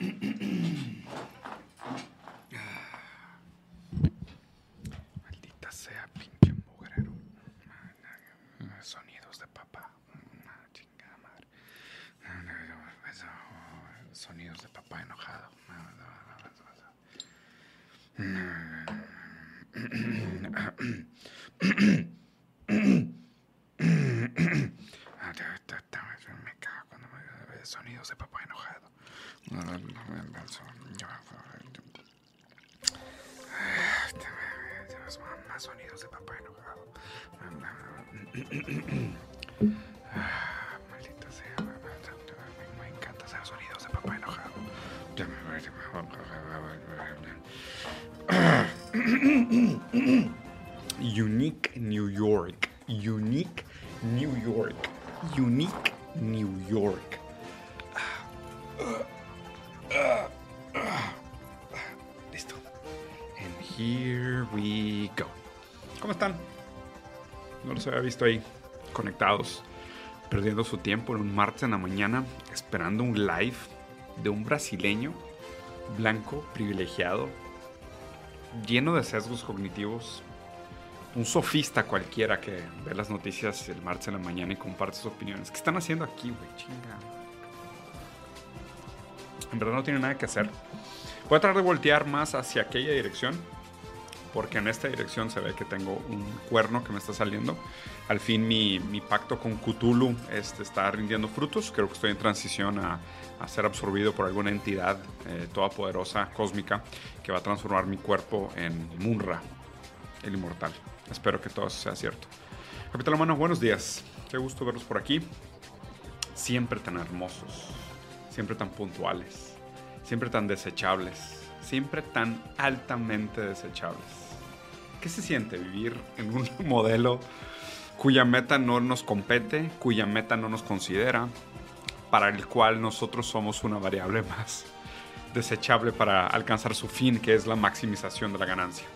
ええ。Unique New York. Unique New York. Unique New York. Listo. And here we go. ¿Cómo están? No los había visto ahí conectados, perdiendo su tiempo en un martes en la mañana, esperando un live de un brasileño blanco, privilegiado, lleno de sesgos cognitivos, un sofista cualquiera que ve las noticias el martes en la mañana y comparte sus opiniones. ¿Qué están haciendo aquí, güey? Chinga. En verdad no tiene nada que hacer. Voy a tratar de voltear más hacia aquella dirección. Porque en esta dirección se ve que tengo un cuerno que me está saliendo. Al fin mi, mi pacto con Cthulhu este, está rindiendo frutos. Creo que estoy en transición a, a ser absorbido por alguna entidad eh, todopoderosa, cósmica, que va a transformar mi cuerpo en Munra, el inmortal. Espero que todo sea cierto. Capitán Humano, buenos días. Qué gusto verlos por aquí. Siempre tan hermosos, siempre tan puntuales, siempre tan desechables, siempre tan altamente desechables. ¿Qué se siente vivir en un modelo cuya meta no nos compete, cuya meta no nos considera, para el cual nosotros somos una variable más desechable para alcanzar su fin, que es la maximización de la ganancia?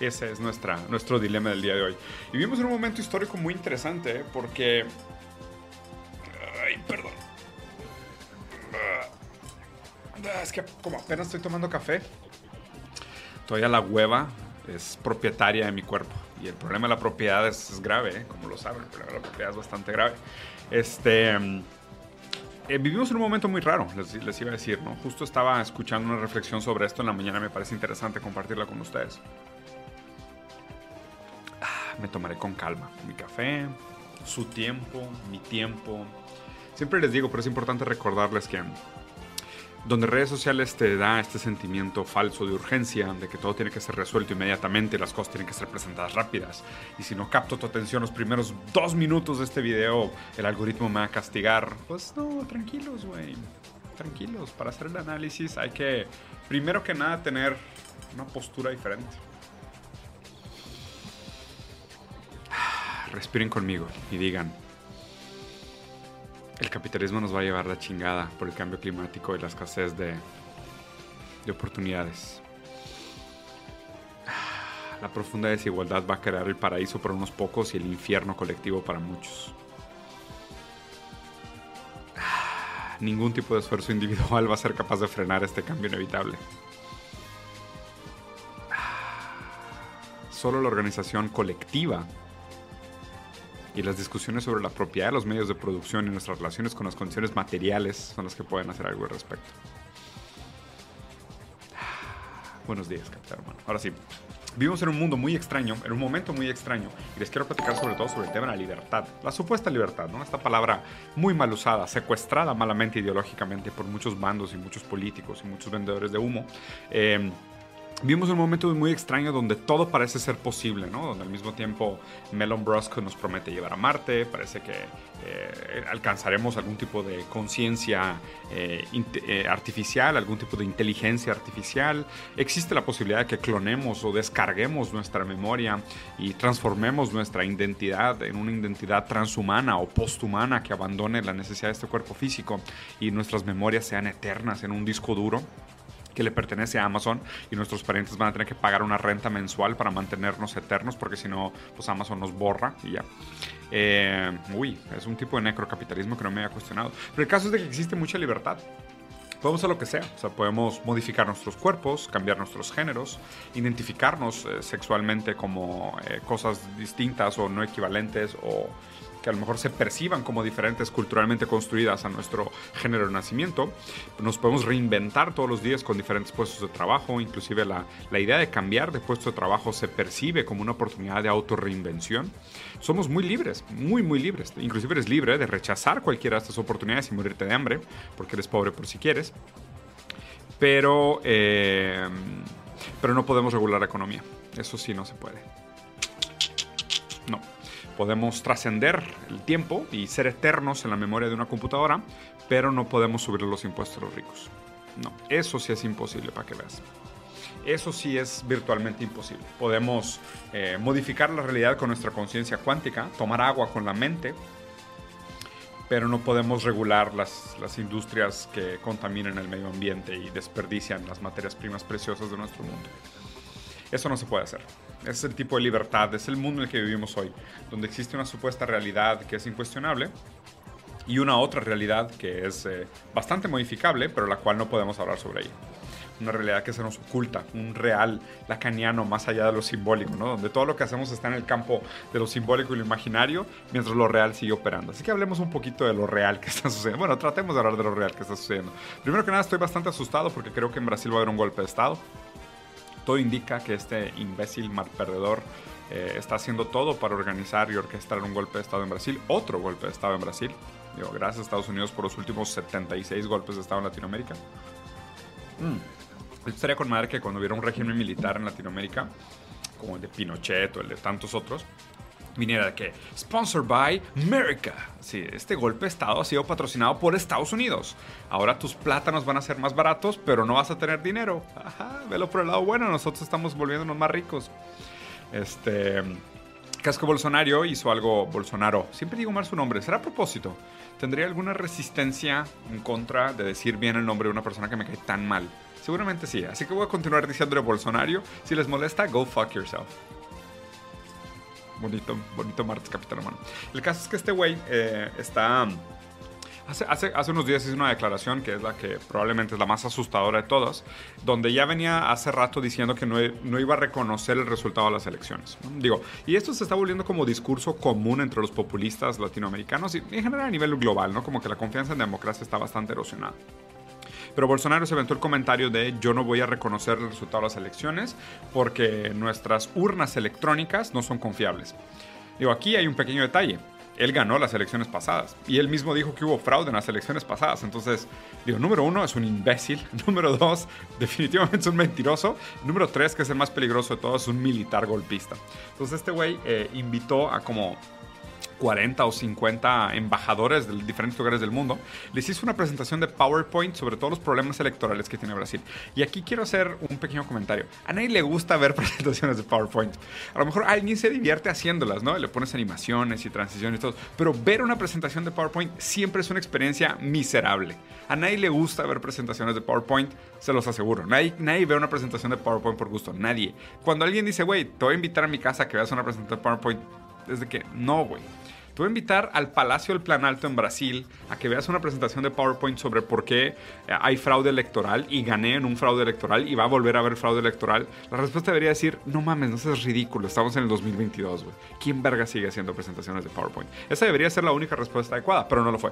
Ese es nuestra, nuestro dilema del día de hoy. Y vivimos en un momento histórico muy interesante, porque... Es que como apenas estoy tomando café, todavía la hueva es propietaria de mi cuerpo. Y el problema de la propiedad es, grave, ¿eh? como lo saben. El problema de la propiedad es bastante grave. Este... Eh, vivimos en un momento muy raro, les, les, iba a decir, ¿no? Justo estaba escuchando una reflexión sobre esto en la mañana, me parece interesante compartirla con ustedes. Ah, me tomaré con calma mi café, su tiempo, mi tiempo. Siempre les digo, pero es importante recordarles que donde redes sociales te da este sentimiento falso de urgencia, de que todo tiene que ser resuelto inmediatamente, las cosas tienen que ser presentadas rápidas, y si no capto tu atención los primeros dos minutos de este video, el algoritmo me va a castigar. Pues no, tranquilos, güey. Tranquilos, para hacer el análisis hay que, primero que nada, tener una postura diferente. Respiren conmigo y digan, el capitalismo nos va a llevar la chingada por el cambio climático y la escasez de, de oportunidades. La profunda desigualdad va a crear el paraíso para unos pocos y el infierno colectivo para muchos. Ningún tipo de esfuerzo individual va a ser capaz de frenar este cambio inevitable. Solo la organización colectiva y las discusiones sobre la propiedad de los medios de producción y nuestras relaciones con las condiciones materiales son las que pueden hacer algo al respecto. Buenos días, capitán hermano. Ahora sí, vivimos en un mundo muy extraño, en un momento muy extraño, y les quiero platicar sobre todo sobre el tema de la libertad, la supuesta libertad, ¿no? Esta palabra muy mal usada, secuestrada malamente ideológicamente por muchos bandos y muchos políticos y muchos vendedores de humo. Eh, Vimos un momento muy extraño donde todo parece ser posible, ¿no? Donde al mismo tiempo Melon Brusco nos promete llevar a Marte, parece que eh, alcanzaremos algún tipo de conciencia eh, eh, artificial, algún tipo de inteligencia artificial. Existe la posibilidad de que clonemos o descarguemos nuestra memoria y transformemos nuestra identidad en una identidad transhumana o posthumana que abandone la necesidad de este cuerpo físico y nuestras memorias sean eternas en un disco duro que le pertenece a Amazon y nuestros parientes van a tener que pagar una renta mensual para mantenernos eternos porque si no, pues Amazon nos borra y ya. Eh, uy, es un tipo de necrocapitalismo que no me había cuestionado. Pero el caso es de que existe mucha libertad. Podemos hacer lo que sea, o sea, podemos modificar nuestros cuerpos, cambiar nuestros géneros, identificarnos eh, sexualmente como eh, cosas distintas o no equivalentes o que a lo mejor se perciban como diferentes culturalmente construidas a nuestro género de nacimiento. Nos podemos reinventar todos los días con diferentes puestos de trabajo, inclusive la, la idea de cambiar de puesto de trabajo se percibe como una oportunidad de autorreinvención. Somos muy libres, muy, muy libres. Inclusive eres libre de rechazar cualquiera de estas oportunidades y morirte de hambre, porque eres pobre por si quieres. Pero, eh, pero no podemos regular la economía. Eso sí no se puede. Podemos trascender el tiempo y ser eternos en la memoria de una computadora, pero no podemos subir los impuestos a los ricos. No, eso sí es imposible para que veas. Eso sí es virtualmente imposible. Podemos eh, modificar la realidad con nuestra conciencia cuántica, tomar agua con la mente, pero no podemos regular las, las industrias que contaminan el medio ambiente y desperdician las materias primas preciosas de nuestro mundo. Eso no se puede hacer. Es el tipo de libertad, es el mundo en el que vivimos hoy, donde existe una supuesta realidad que es incuestionable y una otra realidad que es eh, bastante modificable, pero la cual no podemos hablar sobre ella. Una realidad que se nos oculta, un real lacaniano más allá de lo simbólico, ¿no? donde todo lo que hacemos está en el campo de lo simbólico y lo imaginario, mientras lo real sigue operando. Así que hablemos un poquito de lo real que está sucediendo. Bueno, tratemos de hablar de lo real que está sucediendo. Primero que nada, estoy bastante asustado porque creo que en Brasil va a haber un golpe de Estado todo indica que este imbécil mal perdedor eh, está haciendo todo para organizar y orquestar un golpe de Estado en Brasil, otro golpe de Estado en Brasil. Digo, gracias a Estados Unidos por los últimos 76 golpes de Estado en Latinoamérica. Mm. Estaría con madre que cuando hubiera un régimen militar en Latinoamérica, como el de Pinochet o el de tantos otros, viniera de que sponsored by America. Sí, este golpe de estado ha sido patrocinado por Estados Unidos. Ahora tus plátanos van a ser más baratos, pero no vas a tener dinero. Ajá, velo por el lado bueno, nosotros estamos volviéndonos más ricos. Este Casco Bolsonaro hizo algo Bolsonaro. Siempre digo mal su nombre, será propósito. ¿Tendría alguna resistencia en contra de decir bien el nombre de una persona que me cae tan mal? Seguramente sí, así que voy a continuar diciéndole Bolsonaro. Si les molesta, go fuck yourself bonito, bonito martes, Capitán Humano. El caso es que este güey eh, está... Hace, hace, hace, unos días hizo una declaración que es la que probablemente es la más asustadora de todas, donde ya venía hace rato diciendo que no, no, iba a reconocer el resultado de las elecciones. Digo, y esto se está volviendo como discurso común entre los populistas latinoamericanos y en general a nivel global, ¿no? Como que la confianza en democracia está bastante erosionada. Pero Bolsonaro se aventó el comentario de yo no voy a reconocer el resultado de las elecciones porque nuestras urnas electrónicas no son confiables. Digo, aquí hay un pequeño detalle. Él ganó las elecciones pasadas y él mismo dijo que hubo fraude en las elecciones pasadas. Entonces, digo, número uno, es un imbécil. Número dos, definitivamente es un mentiroso. Número tres, que es el más peligroso de todos, es un militar golpista. Entonces, este güey eh, invitó a como 40 o 50 embajadores de diferentes lugares del mundo, les hizo una presentación de PowerPoint sobre todos los problemas electorales que tiene Brasil. Y aquí quiero hacer un pequeño comentario. A nadie le gusta ver presentaciones de PowerPoint. A lo mejor alguien se divierte haciéndolas, ¿no? Le pones animaciones y transiciones y todo. Pero ver una presentación de PowerPoint siempre es una experiencia miserable. A nadie le gusta ver presentaciones de PowerPoint, se los aseguro. Nadie, nadie ve una presentación de PowerPoint por gusto. Nadie. Cuando alguien dice, güey, te voy a invitar a mi casa que veas una presentación de PowerPoint, es de que no, güey. Te voy a invitar al Palacio del Plan Alto en Brasil a que veas una presentación de PowerPoint sobre por qué eh, hay fraude electoral y gané en un fraude electoral y va a volver a haber fraude electoral. La respuesta debería decir, no mames, no seas ridículo, estamos en el 2022, güey. ¿Quién verga sigue haciendo presentaciones de PowerPoint? Esa debería ser la única respuesta adecuada, pero no lo fue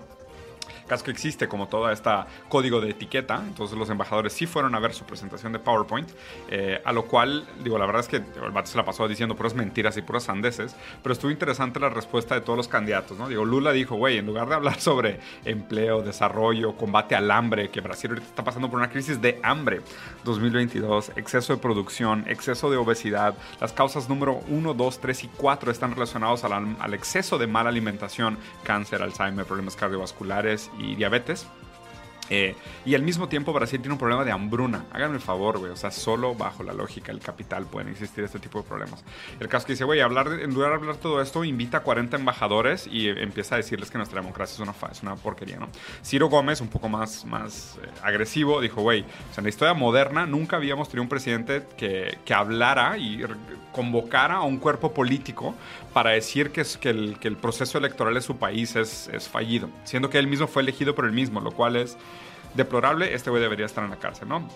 caso existe como todo este código de etiqueta, entonces los embajadores sí fueron a ver su presentación de PowerPoint, eh, a lo cual, digo, la verdad es que el vato se la pasó diciendo puras mentiras y puras sandeces, pero estuvo interesante la respuesta de todos los candidatos, ¿no? Digo, Lula dijo, güey, en lugar de hablar sobre empleo, desarrollo, combate al hambre, que Brasil ahorita está pasando por una crisis de hambre, 2022, exceso de producción, exceso de obesidad, las causas número 1, 2, 3 y 4 están relacionados al, al exceso de mala alimentación, cáncer, Alzheimer, problemas cardiovasculares y diabetes. Eh, y al mismo tiempo Brasil tiene un problema de hambruna. Háganme el favor, güey. O sea, solo bajo la lógica del capital pueden existir este tipo de problemas. El caso que dice, güey, hablar en lugar de hablar todo esto, invita a 40 embajadores y empieza a decirles que nuestra democracia es una, es una porquería, ¿no? Ciro Gómez, un poco más, más eh, agresivo, dijo, güey, o sea, en la historia moderna nunca habíamos tenido un presidente que, que hablara y convocara a un cuerpo político para decir que, es, que, el, que el proceso electoral de su país es, es fallido, siendo que él mismo fue elegido por él mismo, lo cual es deplorable, este güey debería estar en la cárcel, ¿no?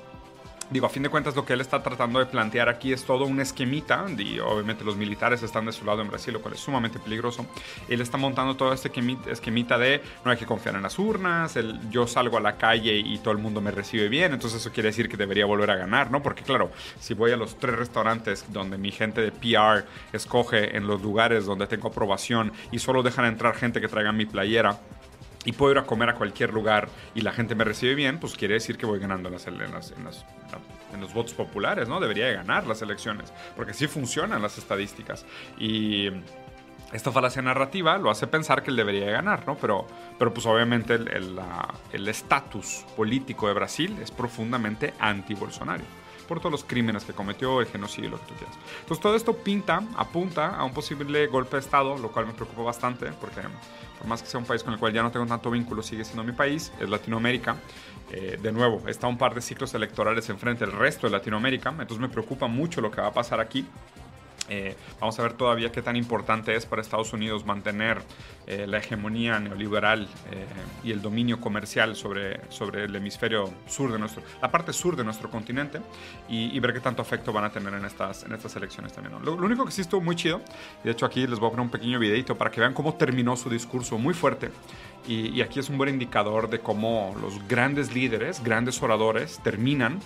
Digo, a fin de cuentas lo que él está tratando de plantear aquí es todo un esquemita, y obviamente los militares están de su lado en Brasil, lo cual es sumamente peligroso. Él está montando todo este esquemita de no hay que confiar en las urnas, el, yo salgo a la calle y todo el mundo me recibe bien, entonces eso quiere decir que debería volver a ganar, ¿no? Porque claro, si voy a los tres restaurantes donde mi gente de PR escoge en los lugares donde tengo aprobación y solo dejan entrar gente que traiga mi playera, y puedo ir a comer a cualquier lugar y la gente me recibe bien, pues quiere decir que voy ganando en, las, en, en, los votos populares, ¿no? Debería de ganar las elecciones, porque sí funcionan las estadísticas. Y esta falacia narrativa lo hace pensar que él debería de ganar, ¿no? Pero, pero pues obviamente el estatus político de Brasil es profundamente anti-Bolsonaro por todos los crímenes que cometió, el genocidio, lo que tú quieras. Entonces todo esto pinta, apunta a un posible golpe de Estado, lo cual me preocupa bastante, porque por más que sea un país con el cual ya no tengo tanto vínculo, sigue siendo mi país, es Latinoamérica. Eh, de nuevo, está un par de ciclos electorales enfrente del resto de Latinoamérica, entonces me preocupa mucho lo que va a pasar aquí. Eh, vamos a ver todavía qué tan importante es para Estados Unidos mantener eh, la hegemonía neoliberal eh, y el dominio comercial sobre, sobre el hemisferio sur de nuestro, la parte sur de nuestro continente y, ver qué tanto efecto van a tener en estas, en estas elecciones también. Lo, único que sí estuvo muy chido, y de hecho aquí les voy a poner un pequeño videito para que vean cómo terminó su discurso muy fuerte. Y, y aquí es un buen indicador de cómo los grandes líderes, grandes oradores, terminan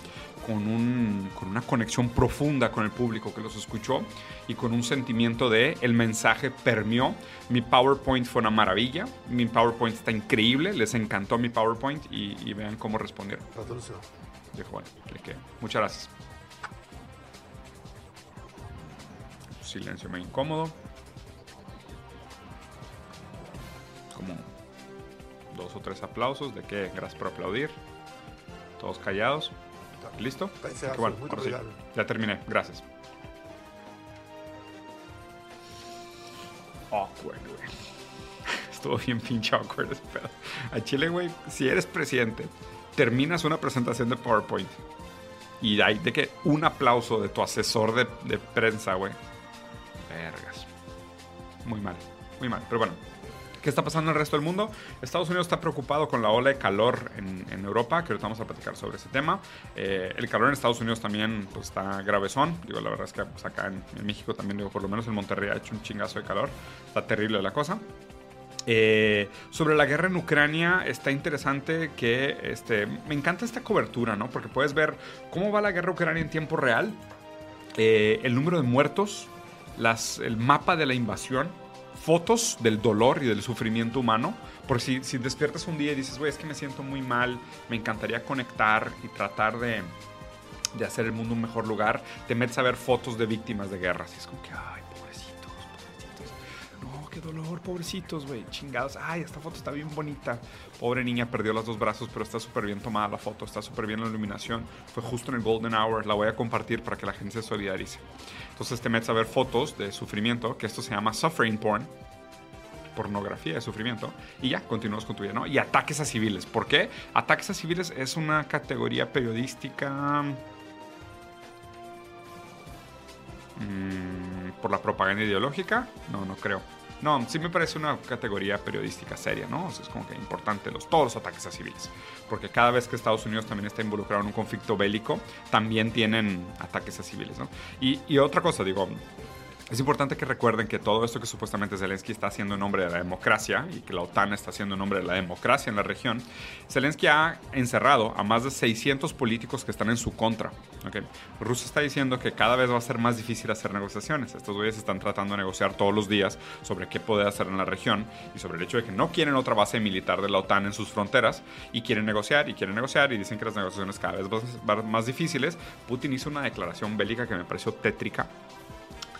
con, un, con, una conexión profunda con el público que los escuchó y con un sentimiento de el mensaje permeó. Mi PowerPoint fue una maravilla, mi PowerPoint está increíble, les encantó mi PowerPoint y, vean cómo respondieron. Bueno, que, muchas gracias. Silencio muy incómodo. Como dos o tres aplausos de que gracias por aplaudir. Todos callados. ¿Listo? bueno, Ya terminé, gracias. Awkward, güey. Estuvo bien pinche awkward. A Chile, güey, si eres presidente, terminas una presentación de PowerPoint y hay de que un aplauso de tu asesor de, de prensa, güey. Vergas. Muy mal, muy mal. Pero bueno, ¿Qué está pasando en el resto del mundo? Estados Unidos está preocupado con la ola de calor en, Europa, que ahorita vamos a platicar sobre ese tema. Eh, el calor en Estados Unidos también pues, está gravesón. Digo, la verdad es que pues, acá en, México también, por lo menos en Monterrey ha hecho un chingazo de calor. Está terrible la cosa. Eh, sobre la guerra en Ucrania está interesante que este, me encanta esta cobertura, ¿no? Porque puedes ver cómo va la guerra ucrania en tiempo real, eh, el número de muertos, las, el mapa de la invasión fotos del dolor y del sufrimiento humano. Porque si, despiertas un día y dices, güey, es que me siento muy mal, me encantaría conectar y tratar de, de hacer el mundo un mejor lugar, te metes a ver fotos de víctimas de guerras. Y es como que, ay, dolor, pobrecitos, güey, chingados. Ay, esta foto está bien bonita. Pobre niña, perdió los dos brazos, pero está súper bien tomada la foto, está súper bien la iluminación. Fue justo en el Golden Hour. La voy a compartir para que la gente se solidarice. Entonces te metes a ver fotos de sufrimiento, que esto se llama suffering porn, pornografía de sufrimiento, y ya, continuamos con tu vida, ¿no? Y ataques a civiles. ¿Por qué? Ataques a civiles es una categoría periodística... Mm, por la propaganda ideológica, no, no creo. No, sí me parece una categoría periodística seria, ¿no? es como que importante los, todos los ataques a civiles. Porque cada vez que Estados Unidos también está involucrado en un conflicto bélico, también tienen ataques a civiles, ¿no? Y, y otra cosa, digo, es importante que recuerden que todo esto que supuestamente Zelensky está haciendo en nombre de la democracia y que la OTAN está haciendo en nombre de la democracia en la región, Zelensky ha encerrado a más de 600 políticos que están en su contra. ¿okay? Rusia está diciendo que cada vez va a ser más difícil hacer negociaciones. Estos güeyes están tratando de negociar todos los días sobre qué poder hacer en la región y sobre el hecho de que no quieren otra base militar de la OTAN en sus fronteras y quieren negociar y quieren negociar y dicen que las negociaciones cada vez van a ser más difíciles. Putin hizo una declaración bélica que me pareció tétrica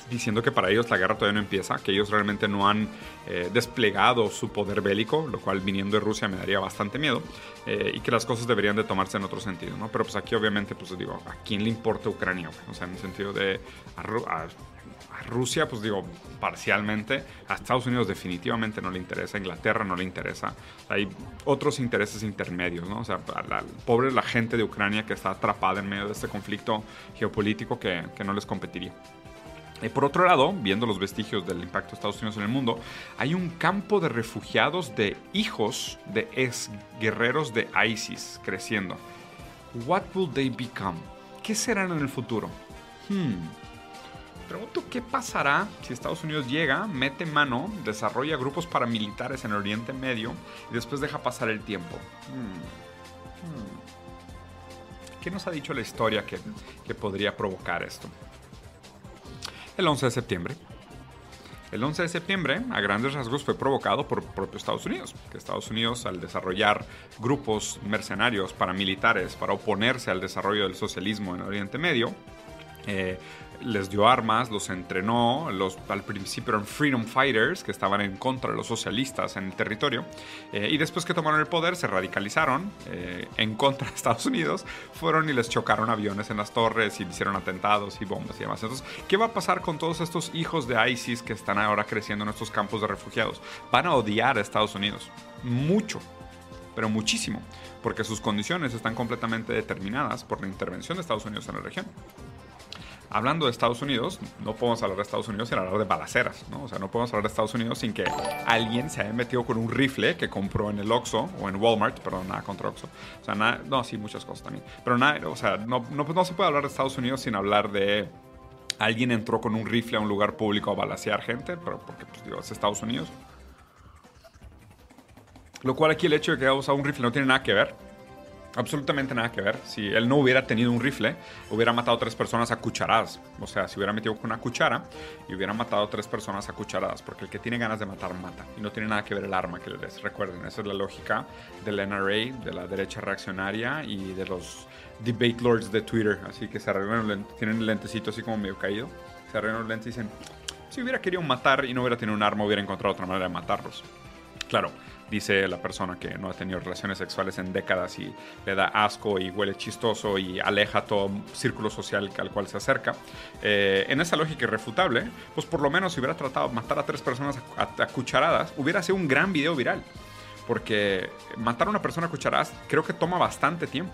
diciendo que para ellos la guerra todavía no empieza, que ellos realmente no han eh, desplegado su poder bélico, lo cual viniendo de Rusia me daría bastante miedo, eh, y que las cosas deberían de tomarse en otro sentido, ¿no? Pero pues aquí obviamente, pues digo, ¿a quién le importa Ucrania? O sea, en el sentido de... Rusia, pues digo, parcialmente, a Estados Unidos definitivamente no le interesa, a Inglaterra no le interesa, hay otros intereses intermedios, ¿no? O sea, la, pobre la gente de Ucrania que está atrapada en medio de este conflicto geopolítico que, que no les competiría. Eh, por otro lado, viendo los vestigios del impacto de Estados Unidos en el mundo, hay un campo de refugiados de hijos de ex guerreros de ISIS creciendo. What will they become? ¿Qué serán en el futuro? Hmm. Pregunto qué pasará si Estados Unidos llega, mete mano, desarrolla grupos paramilitares en el Oriente Medio y después deja pasar el tiempo. Hmm. Hmm. ¿Qué nos ha dicho la historia que, que podría provocar esto? El 11 de septiembre. El 11 de septiembre, a grandes rasgos, fue provocado por propio Estados Unidos, que Estados Unidos, al desarrollar grupos mercenarios paramilitares para oponerse al desarrollo del socialismo en Oriente Medio, eh, les dio armas, los entrenó, los, al principio eran freedom fighters que estaban en contra de los socialistas en el territorio, eh, y después que tomaron el poder se radicalizaron eh, en contra de Estados Unidos, fueron y les chocaron aviones en las torres y hicieron atentados y bombas y demás. Entonces, ¿qué va a pasar con todos estos hijos de ISIS que están ahora creciendo en estos campos de refugiados? Van a odiar a Estados Unidos, mucho, pero muchísimo, porque sus condiciones están completamente determinadas por la intervención de Estados Unidos en la región hablando de Estados Unidos, no podemos hablar de Estados Unidos sin hablar de balaceras, ¿no? O sea, no podemos hablar de Estados Unidos sin que alguien se haya metido con un rifle que compró en el Oxxo o en Walmart, perdón, nada contra Oxxo. O sea, nada, no, sí, muchas cosas también. Pero nada, o sea, no, no, no se puede hablar de Estados Unidos sin hablar de alguien entró con un rifle a un lugar público a balasear gente, pero porque, pues, digo, es Estados Unidos. Lo cual aquí el hecho de que haya usado un rifle no tiene nada que ver absolutamente nada que ver. Si él no hubiera tenido un rifle, hubiera matado a tres personas a cucharadas. O sea, si hubiera metido con una cuchara y hubiera matado a tres personas a cucharadas, porque el que tiene ganas de matar, mata. Y no tiene nada que ver el arma que le des. Recuerden, esa es la lógica del NRA, de la derecha reaccionaria y de los debate lords de Twitter. Así que se arreglan, tienen el lentecito así como medio caído. Se arreglan los lentes y dicen, si hubiera querido matar y no hubiera tenido un arma, hubiera encontrado otra manera de matarlos. Claro, dice la persona que no ha tenido relaciones sexuales en décadas y le da asco y huele chistoso y aleja todo círculo social al cual se acerca. Eh, en esa lógica irrefutable, pues por lo menos si hubiera tratado de matar a tres personas a, cucharadas, hubiera sido un gran video viral. Porque matar a una persona a cucharadas creo que toma bastante tiempo.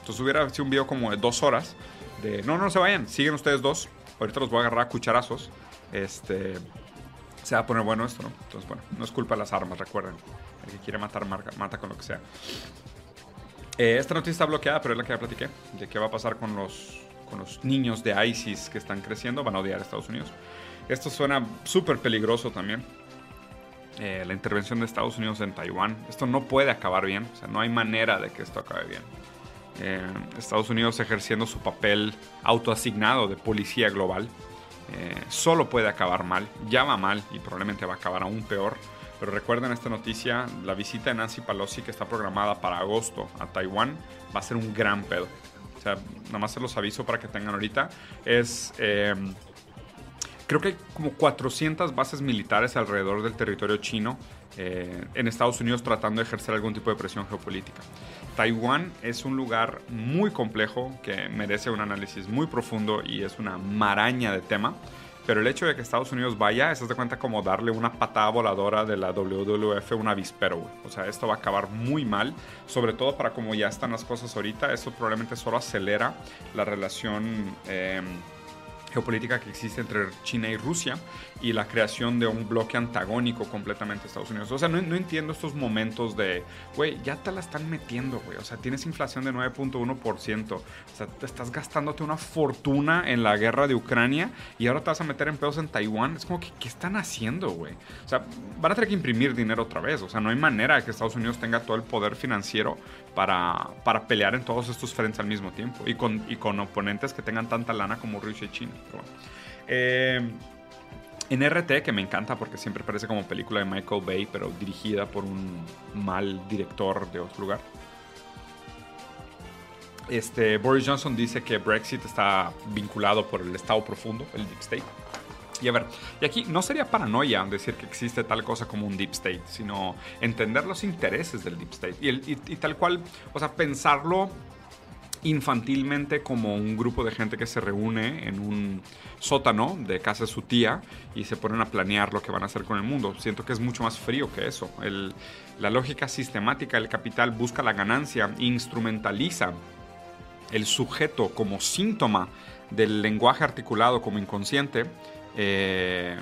Entonces hubiera sido un video como de dos horas de no, no se vayan, siguen ustedes dos. Ahorita los voy a agarrar a cucharazos. Este, se va a poner bueno esto, ¿no? Entonces, bueno, no es culpa de las armas, recuerden. El que quiere matar, mata con lo que sea. Eh, esta noticia está bloqueada, pero es la que ya platiqué. De qué va a pasar con los, con los niños de ISIS que están creciendo. Van a odiar a Estados Unidos. Esto suena súper peligroso también. Eh, la intervención de Estados Unidos en Taiwán. Esto no puede acabar bien. O sea, no hay manera de que esto acabe bien. Eh, Estados Unidos ejerciendo su papel autoasignado de policía global. Solo puede acabar mal. Ya va mal y probablemente va a acabar aún peor pero recuerden esta noticia, la visita de Nancy Pelosi que está programada para agosto a Taiwán va a ser un gran pedo. O sea, nada más se los aviso para que tengan ahorita. Es... Eh, creo que hay como 400 bases militares alrededor del territorio chino eh, en Estados Unidos tratando de ejercer algún tipo de presión geopolítica. Taiwán es un lugar muy complejo que merece un análisis muy profundo y es una maraña de tema. Pero el hecho de que Estados Unidos vaya, eso de cuenta como darle una patada voladora de la WWF a un avispero. O sea, esto va a acabar muy mal, sobre todo para como ya están las cosas ahorita. Eso probablemente solo acelera la relación eh, geopolítica que existe entre China y Rusia y la creación de un bloque antagónico completamente a Estados Unidos. O sea, no, entiendo estos momentos de, güey, ya te la están metiendo, güey. O sea, tienes inflación de 9.1%. O sea, te estás gastándote una fortuna en la guerra de Ucrania y ahora te vas a meter en pedos en Taiwán. Es como que, ¿qué están haciendo, güey? O sea, van a tener que imprimir dinero otra vez. O sea, no hay manera de que Estados Unidos tenga todo el poder financiero para, para pelear en todos estos frentes al mismo tiempo y con, y con oponentes que tengan tanta lana como Rusia y China. Eh, en RT, que me encanta porque siempre parece como película de Michael Bay, pero dirigida por un mal director de otro lugar. Este, Boris Johnson dice que Brexit está vinculado por el Estado profundo, el Deep State. Y a ver, y aquí no sería paranoia decir que existe tal cosa como un Deep State, sino entender los intereses del Deep State. Y, tal cual, o sea, pensarlo infantilmente como un grupo de gente que se reúne en un sótano de casa de su tía y se ponen a planear lo que van a hacer con el mundo. Siento que es mucho más frío que eso. la lógica sistemática del capital busca la ganancia, instrumentaliza el sujeto como síntoma del lenguaje articulado como inconsciente, eh,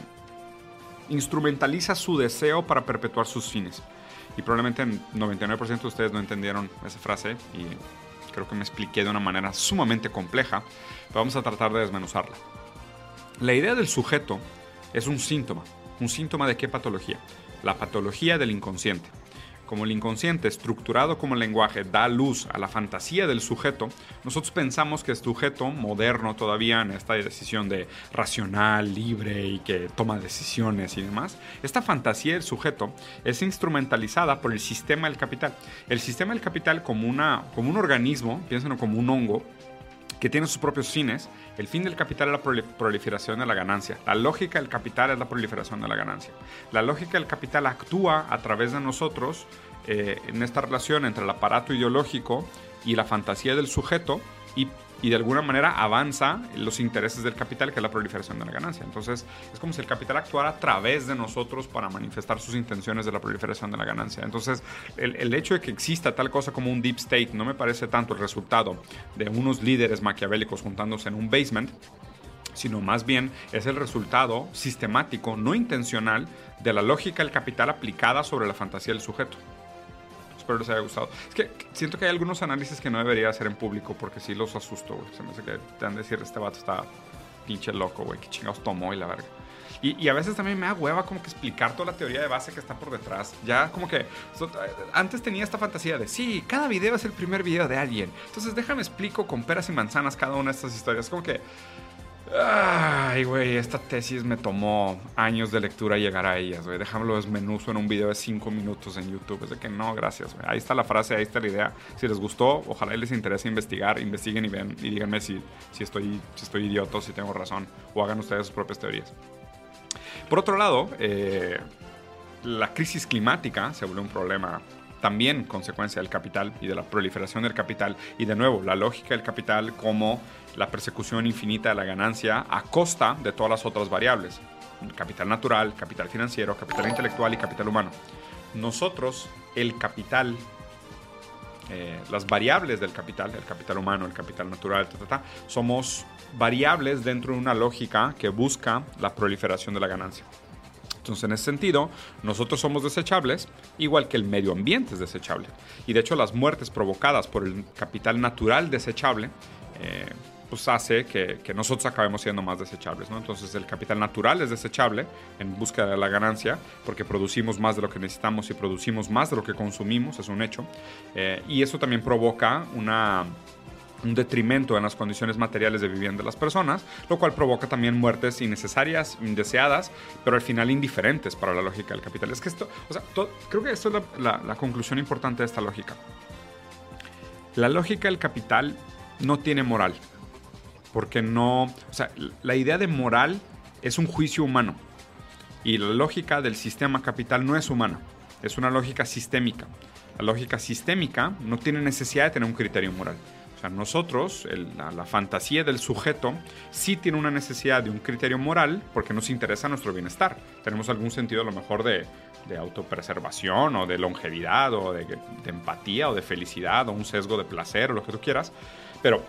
instrumentaliza su deseo para perpetuar sus fines. Y probablemente en 99% de ustedes no entendieron esa frase y creo que me expliqué de una manera sumamente compleja, pero vamos a tratar de desmenuzarla. La idea del sujeto es un síntoma. ¿Un síntoma de qué patología? La patología del inconsciente. Como el inconsciente, estructurado como lenguaje, da luz a la fantasía del sujeto, nosotros pensamos que el sujeto moderno todavía en esta decisión de racional, libre y que toma decisiones y demás, esta fantasía del sujeto es instrumentalizada por el sistema del capital. El sistema del capital como, una, como un organismo, piénsenlo como un hongo, que tiene sus propios fines. El fin del capital es la proliferación de la ganancia. La lógica del capital es la proliferación de la ganancia. La lógica del capital actúa a través de nosotros eh, en esta relación entre el aparato ideológico y la fantasía del sujeto y y de alguna manera avanza los intereses del capital, que es la proliferación de la ganancia. Entonces, es como si el capital actuara a través de nosotros para manifestar sus intenciones de la proliferación de la ganancia. Entonces, el, el hecho de que exista tal cosa como un deep state no me parece tanto el resultado de unos líderes maquiavélicos juntándose en un basement, sino más bien es el resultado sistemático, no intencional, de la lógica del capital aplicada sobre la fantasía del sujeto espero les haya gustado. Es que siento que hay algunos análisis que no debería hacer en público porque sí los asusto, güey. Se me hace que te han de decir, este vato está pinche loco, güey, que chingados tomó y la verga. Y, a veces también me da hueva como que explicar toda la teoría de base que está por detrás. Ya como que antes tenía esta fantasía de, sí, cada video es el primer video de alguien. Entonces déjame explico con peras y manzanas cada una de estas historias. Como que Ay, güey, esta tesis me tomó años de lectura llegar a ellas, güey. Déjamelo desmenuzo en un video de 5 minutos en YouTube. Es de que no, gracias, güey. Ahí está la frase, ahí está la idea. Si les gustó, ojalá les interese investigar, investiguen y ven y díganme si, si, estoy, si estoy idiota si tengo razón. O hagan ustedes sus propias teorías. Por otro lado, eh, la crisis climática se vuelve un problema también consecuencia del capital y de la proliferación del capital. Y de nuevo, la lógica del capital como la persecución infinita de la ganancia a costa de todas las otras variables. Capital natural, capital financiero, capital intelectual y capital humano. Nosotros, el capital, eh, las variables del capital, el capital humano, el capital natural, somos variables dentro de una lógica que busca la proliferación de la ganancia. Entonces, en ese sentido, nosotros somos desechables, igual que el medio ambiente es desechable. Y de hecho, las muertes provocadas por el capital natural desechable, eh, pues hace que, nosotros acabemos siendo más desechables. ¿no? Entonces el capital natural es desechable en búsqueda de la ganancia porque producimos más de lo que necesitamos y producimos más de lo que consumimos, es un hecho. Eh, y eso también provoca una, un detrimento en las condiciones materiales de vivienda de las personas, lo cual provoca también muertes innecesarias, indeseadas, pero al final indiferentes para la lógica del capital. Es que esto, o sea, creo que esto es la, la conclusión importante de esta lógica. La lógica del capital no tiene moral, porque no, o sea, la idea de moral es un juicio humano y la lógica del sistema capital no es humana, es una lógica sistémica. La lógica sistémica no tiene necesidad de tener un criterio moral. O sea, nosotros, la, fantasía del sujeto, sí tiene una necesidad de un criterio moral porque nos interesa nuestro bienestar. Tenemos algún sentido a lo mejor de, de autopreservación o de longevidad o de, de, empatía o de felicidad o un sesgo de placer o lo que tú quieras. Pero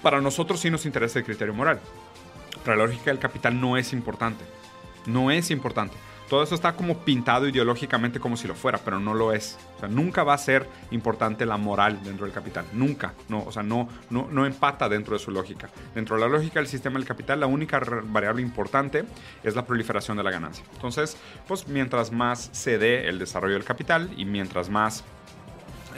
para nosotros sí nos interesa el criterio moral. Para la lógica del capital no es importante. No es importante todo eso está como pintado ideológicamente como si lo fuera, pero no lo es. O sea, nunca va a ser importante la moral dentro del capital. Nunca. No, o sea, no, no, no empata dentro de su lógica. Dentro de la lógica del sistema del capital, la única variable importante es la proliferación de la ganancia. Entonces, pues mientras más se dé el desarrollo del capital y mientras más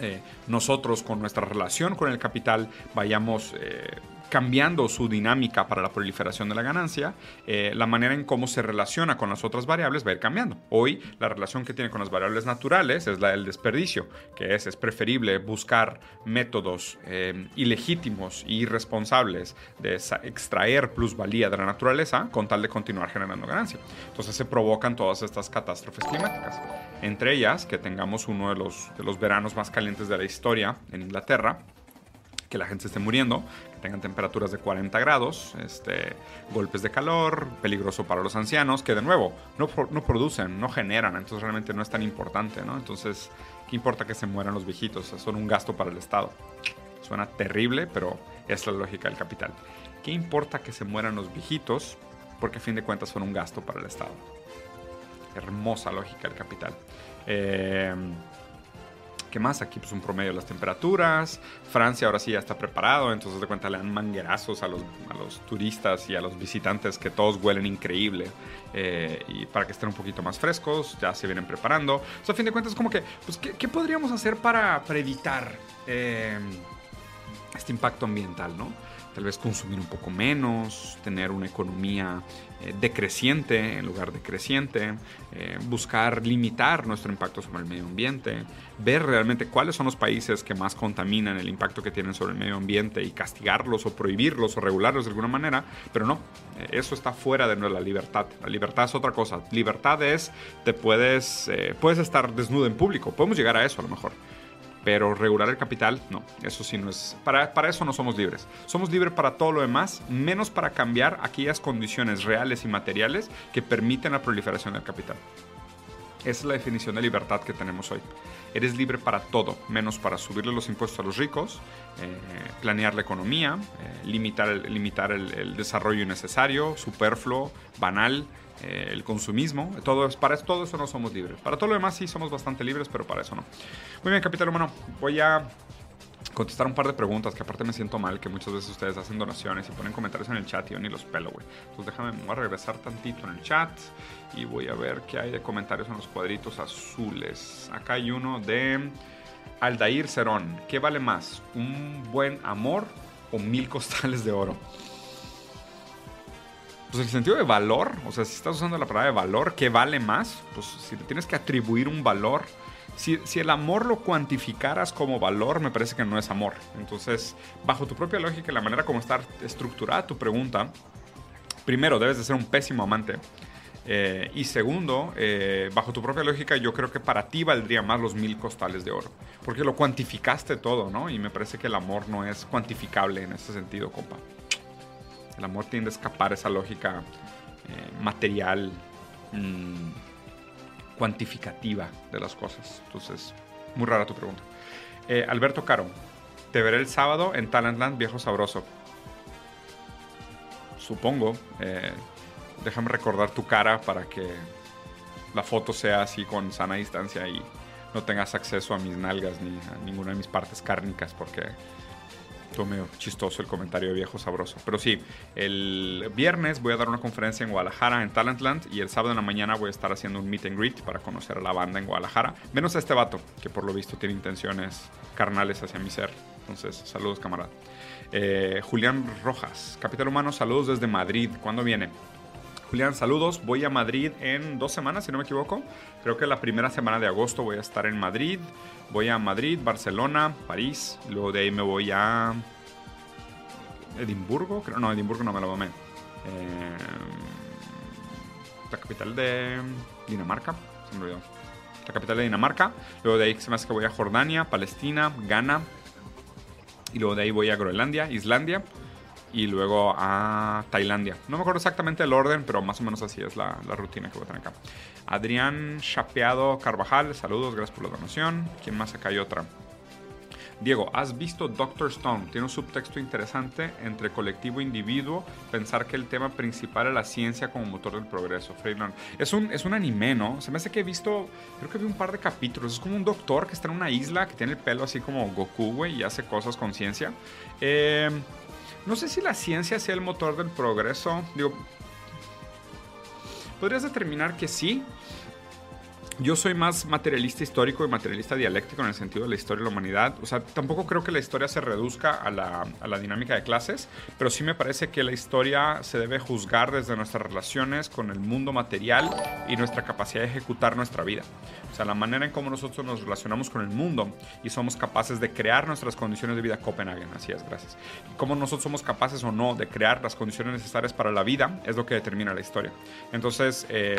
eh, nosotros con nuestra relación con el capital vayamos eh, cambiando su dinámica para la proliferación de la ganancia, eh, la manera en cómo se relaciona con las otras variables va a ir cambiando. Hoy la relación que tiene con las variables naturales es la del desperdicio, que es, es preferible buscar métodos eh, ilegítimos e irresponsables de extraer plusvalía de la naturaleza con tal de continuar generando ganancia. Entonces se provocan todas estas catástrofes climáticas. Entre ellas, que tengamos uno de los, de los veranos más calientes de la historia en Inglaterra, que la gente esté muriendo, que tengan temperaturas de 40 grados, este, golpes de calor, peligroso para los ancianos, que de nuevo no, no producen, no generan, entonces realmente no es tan importante, ¿no? Entonces, ¿qué importa que se mueran los viejitos? Son un gasto para el Estado. Suena terrible, pero es la lógica del capital. ¿qué importa que se mueran los viejitos? Porque a fin de cuentas son un gasto para el Estado. Hermosa lógica del capital. Eh, ¿Qué más? Aquí pues un promedio de las temperaturas. Francia ahora sí ya está preparado, entonces de cuenta le dan manguerazos a los, a los turistas y a los visitantes que todos huelen increíble. Eh, y para que estén un poquito más frescos, ya se vienen preparando. A fin de cuentas como que, pues, ¿qué, podríamos hacer para, para eh, este impacto ambiental, no? tal vez consumir un poco menos, tener una economía decreciente en lugar de creciente, eh, buscar limitar nuestro impacto sobre el medio ambiente, ver realmente cuáles son los países que más contaminan el impacto que tienen sobre el medio ambiente y castigarlos o prohibirlos o regularlos de alguna manera, pero no, eh, eso está fuera de la libertad. La libertad es otra cosa. Libertad es, te puedes, puedes estar desnudo en público, podemos llegar a eso a lo mejor pero regular el capital, no, eso sí no es, para, para eso no somos libres. Somos libres para todo lo demás, menos para cambiar aquellas condiciones reales y materiales que permiten la proliferación del capital. Esa es la definición de libertad que tenemos hoy. Eres libre para todo, menos para subirle los impuestos a los ricos, eh, planear la economía, eh, limitar, el, limitar el desarrollo innecesario, superfluo, banal, eh, el consumismo. Todo, para todo eso no somos libres. Para todo lo demás sí somos bastante libres, pero para eso no. Muy bien, capital humano. Voy a contestar un par de preguntas que aparte me siento mal, que muchas veces ustedes hacen donaciones y ponen comentarios en el chat y yo ni los pelo, güey. Entonces déjame, voy a regresar tantito en el chat y voy a ver qué hay de comentarios en los cuadritos azules. Acá hay uno de Aldair Cerón. ¿Qué vale más? ¿Un buen amor o mil costales de oro? Pues el sentido de valor, o sea, si estás usando la palabra de valor, ¿qué vale más? Pues si te tienes que atribuir un valor, si, si, el amor lo cuantificaras como valor, me parece que no es amor. Entonces, bajo tu propia lógica y la manera como está estructurada tu pregunta, primero, debes de ser un pésimo amante. Eh, y segundo, eh, bajo tu propia lógica, yo creo que para ti valdría más los mil costales de oro. Porque lo cuantificaste todo, ¿no? Y me parece que el amor no es cuantificable en ese sentido, compa. El amor tiende a escapar esa lógica eh, material, mm, cuantificativa de las cosas. Entonces, muy rara tu pregunta. Eh, Alberto Caro, te veré el sábado en Talentland, viejo sabroso. Supongo. Eh, déjame recordar tu cara para que la foto sea así con sana distancia y no tengas acceso a mis nalgas ni a ninguna de mis partes cárnicas porque Estuvo medio chistoso el comentario de viejo sabroso. Pero sí, el viernes voy a dar una conferencia en Guadalajara, en Talentland, y el sábado en la mañana voy a estar haciendo un meet and greet para conocer a la banda en Guadalajara. Menos a este vato, que por lo visto tiene intenciones carnales hacia mi ser. Entonces, saludos, camarada. Eh, Julián Rojas, Capital Humano, saludos desde Madrid. ¿Cuándo viene? Julián, saludos. Voy a Madrid en dos semanas, si no me equivoco. Creo que la primera semana de agosto voy a estar en Madrid. Voy a Madrid, Barcelona, París. Luego de ahí me voy a Edimburgo. Creo, no, Edimburgo no me lo tomé. Eh, la capital de Dinamarca. La capital de Dinamarca. Luego de ahí se me hace que voy a Jordania, Palestina, Ghana. Y luego de ahí voy a Groenlandia, Islandia y luego a Tailandia. No me acuerdo exactamente el orden, pero más o menos así es la, rutina que voy a tener acá. Adrián Chapeado Carvajal, saludos, gracias por la donación. ¿Quién más acá hay otra? Diego, ¿has visto Doctor Stone? Tiene un subtexto interesante entre colectivo e individuo, pensar que el tema principal es la ciencia como motor del progreso. Es un, es un anime, ¿no? Se me hace que he visto, creo que vi un par de capítulos. Es como un doctor que está en una isla, que tiene el pelo así como Goku, güey, y hace cosas con ciencia. Eh, no sé si la ciencia sea el motor del progreso. Digo, podrías determinar que sí, yo soy más materialista histórico y materialista dialéctico en el sentido de la historia de la humanidad. O sea, tampoco creo que la historia se reduzca a la, a la, dinámica de clases, pero sí me parece que la historia se debe juzgar desde nuestras relaciones con el mundo material y nuestra capacidad de ejecutar nuestra vida. O sea, la manera en cómo nosotros nos relacionamos con el mundo y somos capaces de crear nuestras condiciones de vida. Copenhagen, así es, gracias. Y cómo nosotros somos capaces o no de crear las condiciones necesarias para la vida es lo que determina la historia. Entonces, eh,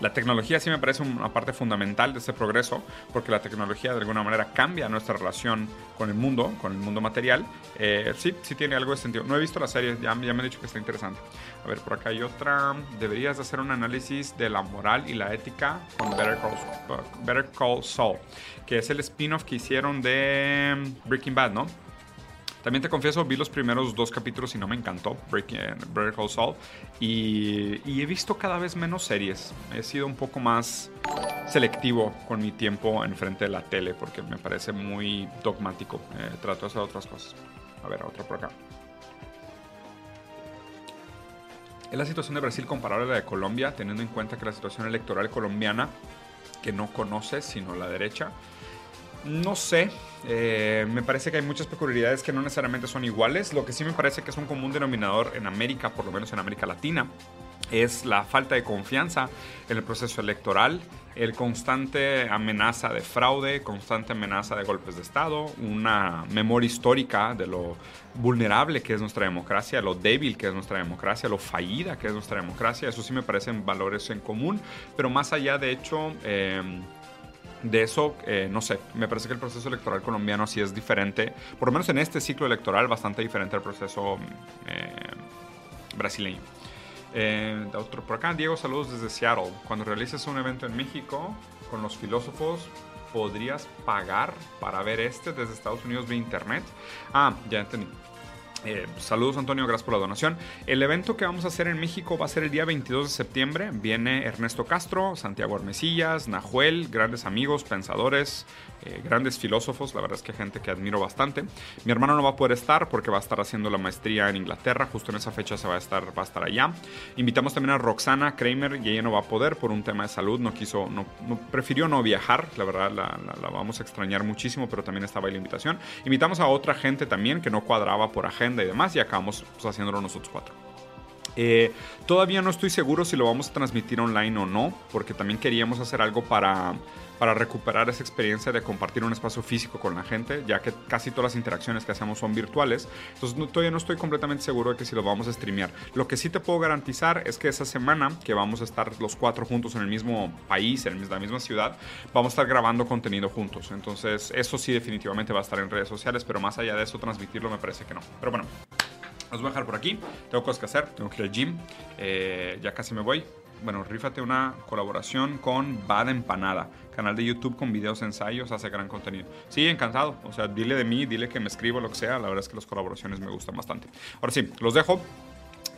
la tecnología sí me parece una parte fundamental de ese progreso, porque la tecnología de alguna manera cambia nuestra relación con el mundo, con el mundo material. Eh, sí, sí tiene algo de sentido. No he visto la serie, ya, me han dicho que está interesante. A ver, por acá hay otra. Deberías hacer un análisis de la moral y la ética con Better Call, Better Call Saul, que es el spin-off que hicieron de Breaking Bad, ¿no? También te confieso, vi los primeros dos capítulos y no me encantó, Breaking Better Call Saul, y, y he visto cada vez menos series. He sido un poco más selectivo con mi tiempo enfrente de la tele porque me parece muy dogmático. Eh, trato de hacer otras cosas. A ver, otra por acá. ¿Es la situación de Brasil comparable a la de Colombia, teniendo en cuenta que la situación electoral colombiana, que no conoce sino la derecha? No sé, eh, me parece que hay muchas peculiaridades que no necesariamente son iguales. Lo que sí me parece que es un común denominador en América, por lo menos en América Latina, es la falta de confianza en el proceso electoral, el constante amenaza de fraude, constante amenaza de golpes de Estado, una memoria histórica de lo vulnerable que es nuestra democracia, lo débil que es nuestra democracia, lo fallida que es nuestra democracia. Eso sí me parecen valores en común, pero más allá de hecho... Em, de eso, eh, no sé, me parece que el proceso electoral colombiano sí es diferente, por lo menos en este ciclo electoral, bastante diferente al proceso eh, brasileño. Eh, otro por acá, Diego, saludos desde Seattle. Cuando realices un evento en México con los filósofos, ¿podrías pagar para ver este desde Estados Unidos vía internet? Ah, ya entendí. Eh, saludos Antonio, gracias por la donación. El evento que vamos a hacer en México va a ser el día 22 de septiembre. Viene Ernesto Castro, Santiago Armesillas, Nahuel, grandes amigos, pensadores, eh, grandes filósofos, la verdad es que gente que admiro bastante. Mi hermano no va a poder estar porque va a estar haciendo la maestría en Inglaterra, justo en esa fecha se va a estar, va a estar allá. Invitamos también a Roxana Kramer y ella no va a poder por un tema de salud, no quiso, no, prefirió no viajar, la verdad la, la, vamos a extrañar muchísimo, pero también estaba ahí la invitación. Invitamos a otra gente también que no cuadraba por agenda y demás y acabamos pues, haciéndolo nosotros cuatro. Eh, todavía no estoy seguro si lo vamos a transmitir online o no, porque también queríamos hacer algo para para recuperar esa experiencia de compartir un espacio físico con la gente, ya que casi todas las interacciones que hacemos son virtuales. Entonces todavía no estoy completamente seguro de que si lo vamos a streamear. Lo que sí te puedo garantizar es que esa semana que vamos a estar los cuatro juntos en el mismo país, en la misma ciudad, vamos a estar grabando contenido juntos. Entonces eso sí definitivamente va a estar en redes sociales, pero más allá de eso transmitirlo me parece que no. Pero bueno. Os voy a dejar por aquí. Tengo cosas que hacer. Tengo que ir al gym. Eh, ya casi me voy bueno, rífate una colaboración con Bad Empanada, canal de YouTube con videos, ensayos, hace gran contenido. Sí, encantado. O sea, dile de mí, dile que me escribo, lo que sea. La verdad es que las colaboraciones me gustan bastante. Ahora sí, los dejo.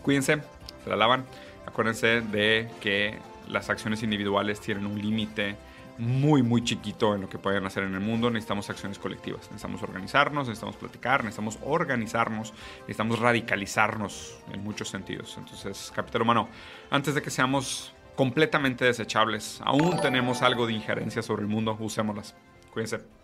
Cuídense, se la lavan. Acuérdense de que las acciones individuales tienen un límite muy, muy chiquito en lo que pueden hacer en el mundo. Necesitamos acciones colectivas. Necesitamos organizarnos, necesitamos platicar, necesitamos organizarnos, necesitamos radicalizarnos en muchos sentidos. Entonces, capital humano, antes de que seamos completamente desechables, aún tenemos algo de injerencia sobre el mundo, usémoslas. Cuídense.